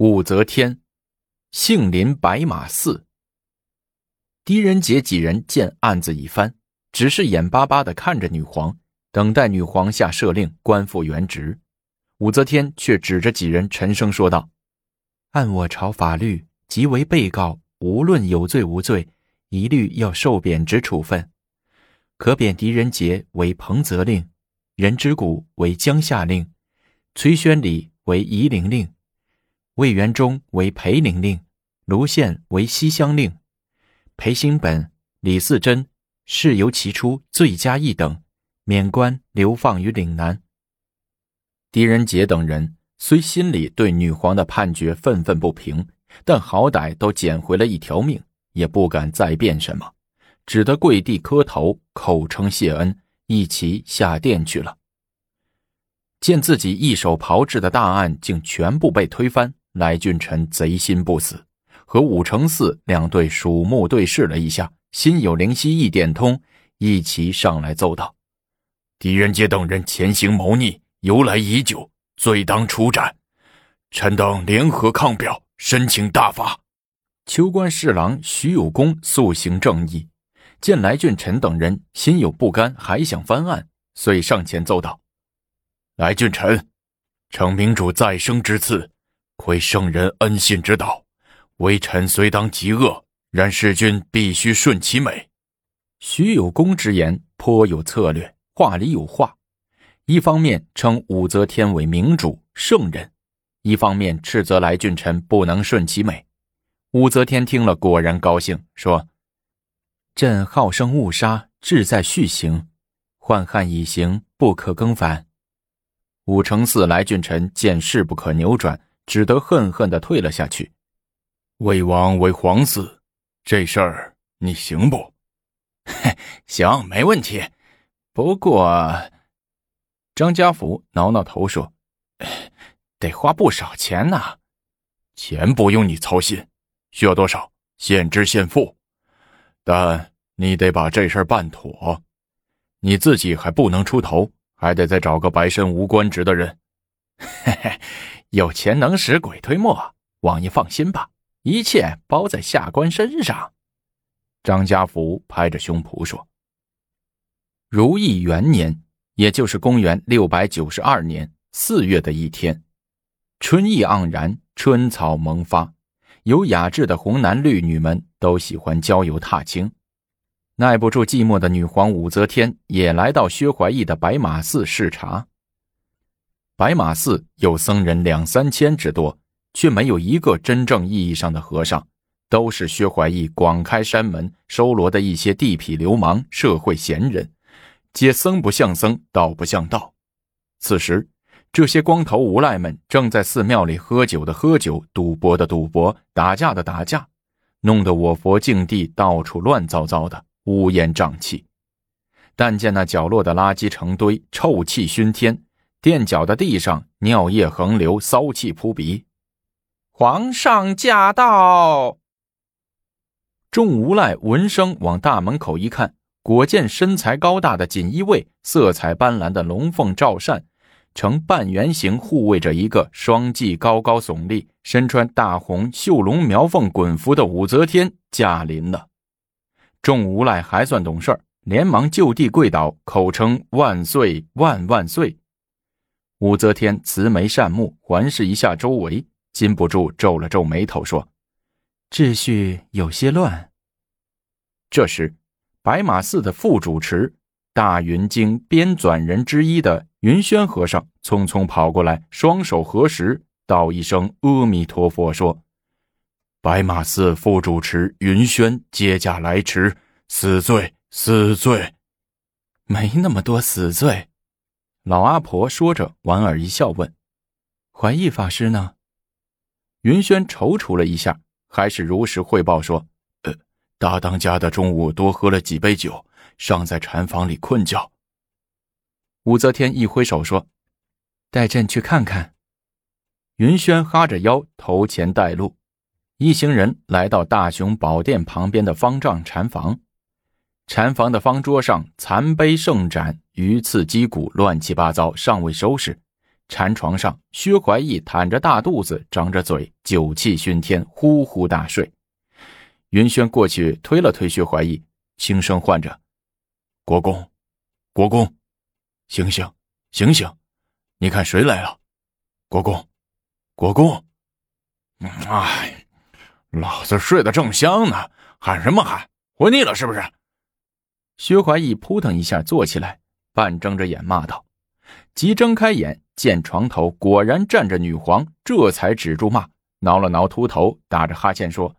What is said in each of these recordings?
武则天，杏林白马寺。狄仁杰几人见案子已翻，只是眼巴巴的看着女皇，等待女皇下赦令，官复原职。武则天却指着几人沉声说道：“按我朝法律，即为被告，无论有罪无罪，一律要受贬职处分。可贬狄仁杰为彭泽令，任之谷为江夏令，崔宣礼为夷陵令。”魏元忠为裴陵令，卢宪为西乡令，裴兴本、李嗣珍是由其出，罪加一等，免官，流放于岭南。狄仁杰等人虽心里对女皇的判决愤愤不平，但好歹都捡回了一条命，也不敢再辩什么，只得跪地磕头，口称谢恩，一齐下殿去了。见自己一手炮制的大案竟全部被推翻。来俊臣贼心不死，和武承嗣两队鼠目对视了一下，心有灵犀一点通，一齐上来奏道：“狄仁杰等人潜行谋逆，由来已久，罪当处斩。臣等联合抗表，申请大法。”秋官侍郎徐有功素行正义，见来俊臣等人心有不甘，还想翻案，遂上前奏道：“来俊臣，承明主再生之赐。”亏圣人恩信之道，微臣虽当极恶，然弑君必须顺其美。徐有功之言颇有策略，话里有话。一方面称武则天为明主圣人，一方面斥责来俊臣不能顺其美。武则天听了，果然高兴，说：“朕好生误杀，志在续行，宦汉已行，不可更反。”武承嗣、来俊臣见势不可扭转。只得恨恨的退了下去。魏王为皇嗣，这事儿你行不？行，没问题。不过，张家福挠挠头说：“得花不少钱呢。”钱不用你操心，需要多少现支现付。但你得把这事儿办妥，你自己还不能出头，还得再找个白身无官职的人。嘿嘿。有钱能使鬼推磨，王爷放心吧，一切包在下官身上。张家福拍着胸脯说：“如意元年，也就是公元六百九十二年四月的一天，春意盎然，春草萌发，有雅致的红男绿女们都喜欢郊游踏青。耐不住寂寞的女皇武则天也来到薛怀义的白马寺视察。”白马寺有僧人两三千之多，却没有一个真正意义上的和尚，都是薛怀义广开山门收罗的一些地痞流氓、社会闲人，皆僧不像僧，道不像道。此时，这些光头无赖们正在寺庙里喝酒的喝酒，赌博的赌博，打架的打架，弄得我佛净地到处乱糟糟的，乌烟瘴气。但见那角落的垃圾成堆，臭气熏天。垫脚的地上尿液横流，骚气扑鼻。皇上驾到！众无赖闻声往大门口一看，果见身材高大的锦衣卫，色彩斑斓的龙凤罩扇，呈半圆形护卫着一个双髻高高耸立、身穿大红绣龙描凤衮服的武则天驾临了。众无赖还算懂事连忙就地跪倒，口称万岁万万岁。武则天慈眉善目，环视一下周围，禁不住皱了皱眉头，说：“秩序有些乱。”这时，白马寺的副主持、大云经编纂人之一的云轩和尚匆匆跑过来，双手合十，道一声“阿弥陀佛”，说：“白马寺副主持云轩接驾来迟，死罪，死罪，没那么多死罪。”老阿婆说着，莞尔一笑，问：“怀义法师呢？”云轩踌躇了一下，还是如实汇报说：“呃，大当家的中午多喝了几杯酒，尚在禅房里困觉。”武则天一挥手说：“带朕去看看。”云轩哈着腰头前带路，一行人来到大雄宝殿旁边的方丈禅房。禅房的方桌上残碑圣盏、鱼刺击骨乱七八糟，尚未收拾。禅床上，薛怀义袒着大肚子，张着嘴，酒气熏天，呼呼大睡。云轩过去推了推薛怀义，轻声唤着：“国公，国公，醒醒，醒醒！你看谁来了？国公，国公！哎，老子睡得正香呢，喊什么喊？活腻了是不是？”薛怀义扑腾一下坐起来，半睁着眼骂道：“急睁开眼。”见床头果然站着女皇，这才止住骂，挠了挠秃头，打着哈欠说：“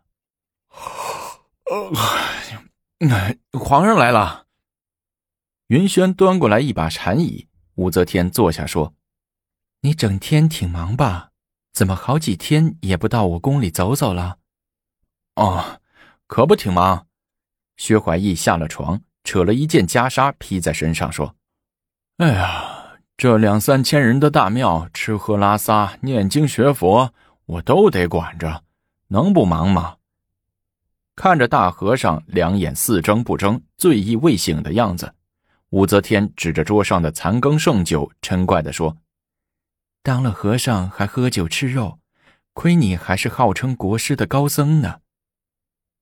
皇上来了。”云轩端过来一把禅椅，武则天坐下说：“你整天挺忙吧？怎么好几天也不到我宫里走走了？”“哦，可不挺忙。”薛怀义下了床，扯了一件袈裟披在身上说：“哎呀。”这两三千人的大庙，吃喝拉撒、念经学佛，我都得管着，能不忙吗？看着大和尚两眼似睁不睁、醉意未醒的样子，武则天指着桌上的残羹剩酒，嗔怪地说：“当了和尚还喝酒吃肉，亏你还是号称国师的高僧呢！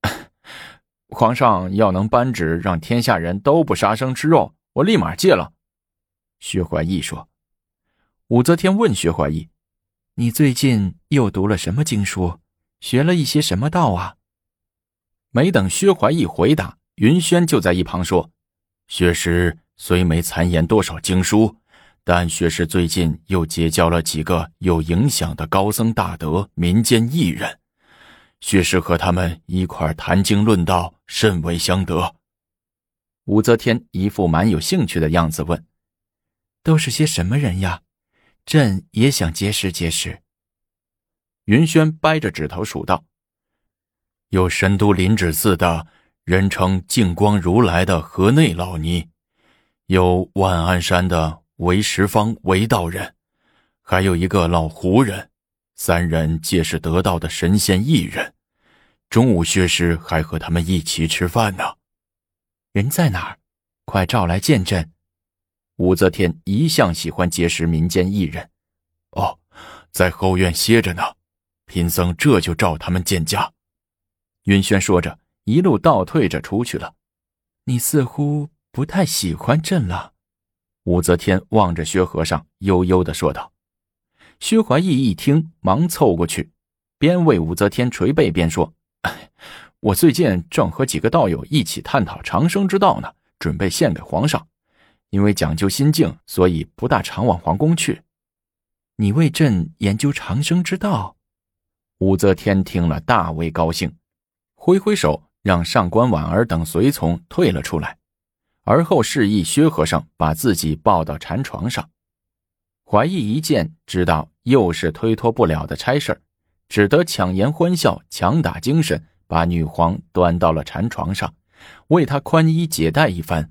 皇上要能颁旨让天下人都不杀生吃肉，我立马戒了。”薛怀义说：“武则天问薛怀义，你最近又读了什么经书，学了一些什么道啊？”没等薛怀义回答，云轩就在一旁说：“薛师虽没参研多少经书，但薛师最近又结交了几个有影响的高僧大德、民间艺人，薛师和他们一块谈经论道，甚为相得。”武则天一副蛮有兴趣的样子问。都是些什么人呀？朕也想结识结识。云轩掰着指头数道：“有神都灵指寺的人称净光如来的河内老尼，有万安山的韦十方韦道人，还有一个老胡人，三人皆是得道的神仙一人。中午薛师还和他们一起吃饭呢。人在哪儿？快召来见朕。”武则天一向喜欢结识民间艺人，哦，在后院歇着呢。贫僧这就召他们见驾。云轩说着，一路倒退着出去了。你似乎不太喜欢朕了。武则天望着薛和尚，悠悠的说道。薛怀义一听，忙凑过去，边为武则天捶背边说：“我最近正和几个道友一起探讨长生之道呢，准备献给皇上。”因为讲究心境，所以不大常往皇宫去。你为朕研究长生之道，武则天听了大为高兴，挥挥手让上官婉儿等随从退了出来，而后示意薛和尚把自己抱到禅床上。怀义一见，知道又是推脱不了的差事只得强颜欢笑，强打精神，把女皇端到了禅床上，为她宽衣解带一番。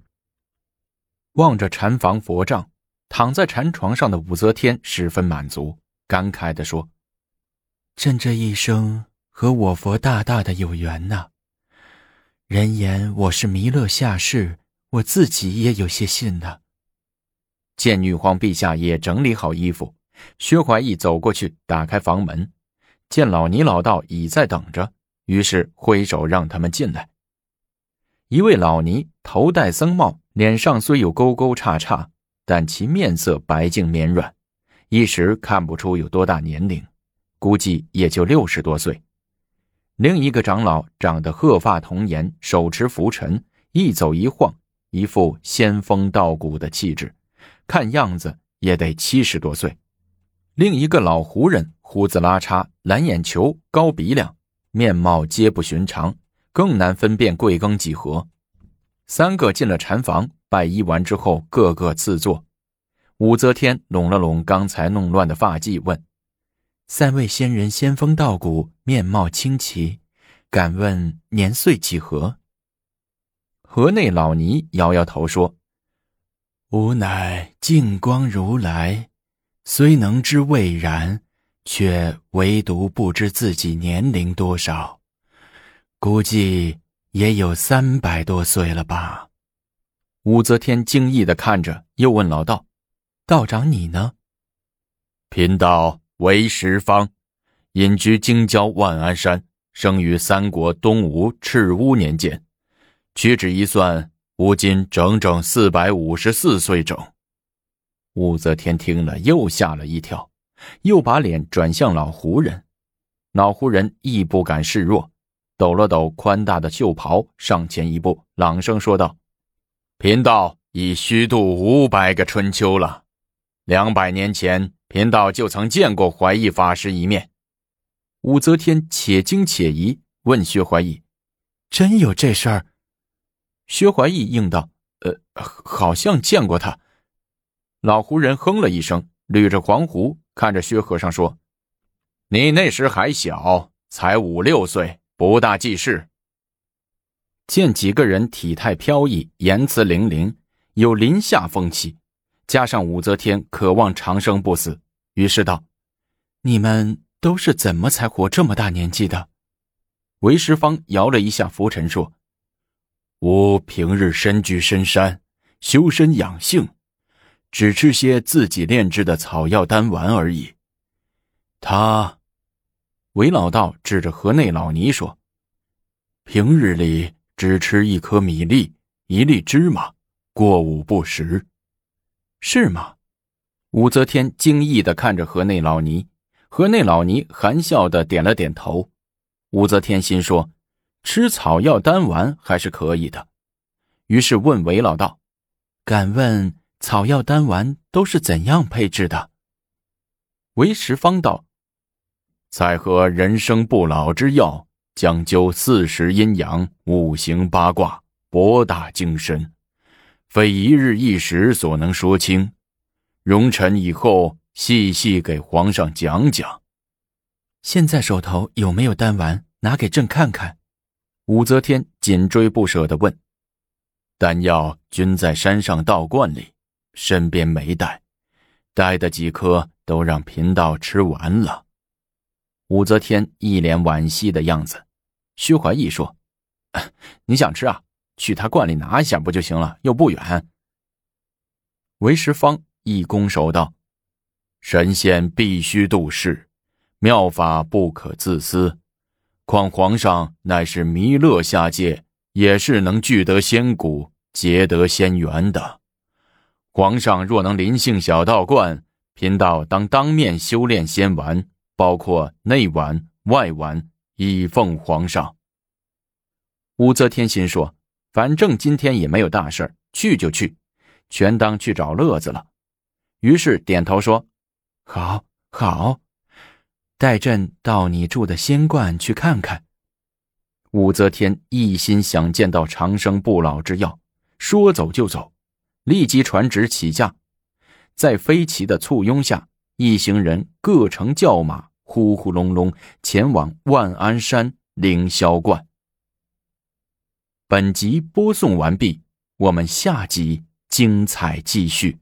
望着禅房佛帐，躺在禅床上的武则天十分满足，感慨地说：“朕这一生和我佛大大的有缘呐。人言我是弥勒下世，我自己也有些信呢。”见女皇陛下也整理好衣服，薛怀义走过去打开房门，见老尼老道已在等着，于是挥手让他们进来。一位老尼头戴僧帽。脸上虽有沟沟叉叉，但其面色白净绵软，一时看不出有多大年龄，估计也就六十多岁。另一个长老长得鹤发童颜，手持拂尘，一走一晃，一副仙风道骨的气质，看样子也得七十多岁。另一个老胡人胡子拉碴，蓝眼球，高鼻梁，面貌皆不寻常，更难分辨贵庚几何。三个进了禅房，拜揖完之后，个个自坐。武则天拢了拢刚才弄乱的发髻，问：“三位仙人仙风道骨，面貌清奇，敢问年岁几何？”河内老尼摇摇头说：“吾乃净光如来，虽能知未然，却唯独不知自己年龄多少，估计。”也有三百多岁了吧？武则天惊异的看着，又问老道：“道长你呢？”贫道为十方，隐居京郊万安山，生于三国东吴赤乌年间，屈指一算，吾今整整四百五十四岁整。武则天听了，又吓了一跳，又把脸转向老胡人。老胡人亦不敢示弱，抖了抖宽大的袖袍，上前一步，朗声说道：“贫道已虚度五百个春秋了。两百年前，贫道就曾见过怀义法师一面。”武则天且惊且疑，问薛怀义：“真有这事儿？”薛怀义应道：“呃，好像见过他。”老胡人哼了一声，捋着黄胡，看着薛和尚说。你那时还小，才五六岁，不大记事。见几个人体态飘逸，言辞凌凌，有临下风气，加上武则天渴望长生不死，于是道：“你们都是怎么才活这么大年纪的？”韦十方摇了一下拂尘说：“吾平日身居深山，修身养性，只吃些自己炼制的草药丹丸而已。他。”韦老道指着河内老尼说：“平日里只吃一颗米粒，一粒芝麻，过午不食，是吗？”武则天惊异的看着河内老尼，河内老尼含笑的点了点头。武则天心说：“吃草药丹丸还是可以的。”于是问韦老道：“敢问草药丹丸都是怎样配制的？”韦十方道。在喝人生不老之药，讲究四时阴阳、五行八卦，博大精深，非一日一时所能说清。容臣以后细细给皇上讲讲。现在手头有没有丹丸？拿给朕看看。武则天紧追不舍地问：“丹药均在山上道观里，身边没带，带的几颗都让贫道吃完了。”武则天一脸惋惜的样子，薛怀义说：“你想吃啊？去他罐里拿一下不就行了？又不远。”韦十方一拱手道：“神仙必须度世，妙法不可自私。况皇上乃是弥勒下界，也是能聚得仙骨、结得仙缘的。皇上若能临幸小道观，贫道当当面修炼仙丸。”包括内丸、外丸，以奉皇上。武则天心说：“反正今天也没有大事去就去，全当去找乐子了。”于是点头说：“好，好，带朕到你住的仙观去看看。”武则天一心想见到长生不老之药，说走就走，立即传旨起驾，在飞骑的簇拥下，一行人各乘轿马。呼呼隆隆，前往万安山凌霄观。本集播送完毕，我们下集精彩继续。